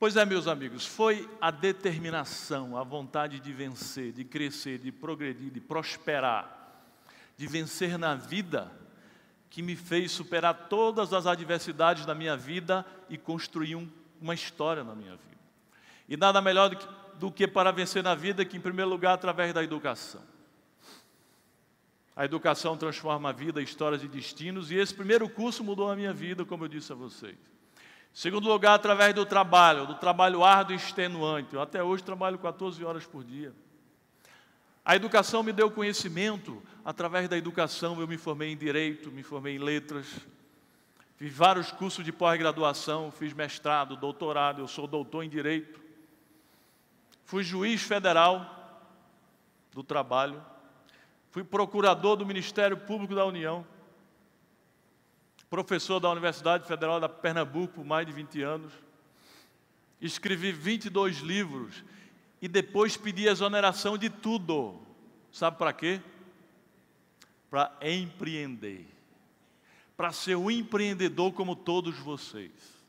Pois é, meus amigos, foi a determinação, a vontade de vencer, de crescer, de progredir, de prosperar, de vencer na vida, que me fez superar todas as adversidades da minha vida e construir um, uma história na minha vida. E nada melhor do que, do que para vencer na vida que, em primeiro lugar, através da educação. A educação transforma a vida, histórias e destinos, e esse primeiro curso mudou a minha vida, como eu disse a vocês. Segundo lugar, através do trabalho, do trabalho árduo e extenuante. Eu até hoje trabalho 14 horas por dia. A educação me deu conhecimento, através da educação eu me formei em direito, me formei em letras, fiz vários cursos de pós-graduação, fiz mestrado, doutorado, eu sou doutor em direito. Fui juiz federal do trabalho, fui procurador do Ministério Público da União professor da Universidade Federal da Pernambuco por mais de 20 anos. Escrevi 22 livros e depois pedi exoneração de tudo. Sabe para quê? Para empreender. Para ser um empreendedor como todos vocês.